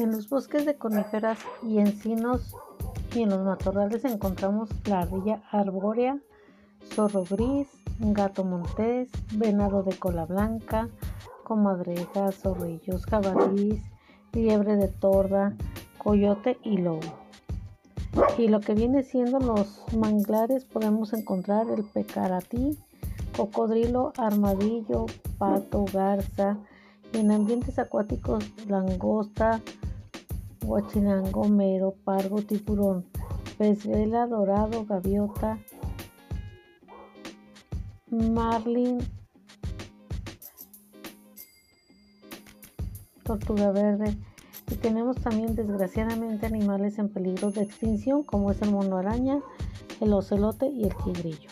En los bosques de coníferas y encinos y en los matorrales encontramos la ardilla arbórea, zorro gris, gato montés, venado de cola blanca, comadrejas, zorrillos, jabalís, liebre de torda, coyote y lobo. Y lo que viene siendo los manglares podemos encontrar el pecaratí, cocodrilo, armadillo, pato, garza, y en ambientes acuáticos langosta, guachinango, mero, pargo, tiburón, pez vela, dorado, gaviota, marlin, tortuga verde. Y tenemos también desgraciadamente animales en peligro de extinción como es el mono araña, el ocelote y el tigrillo.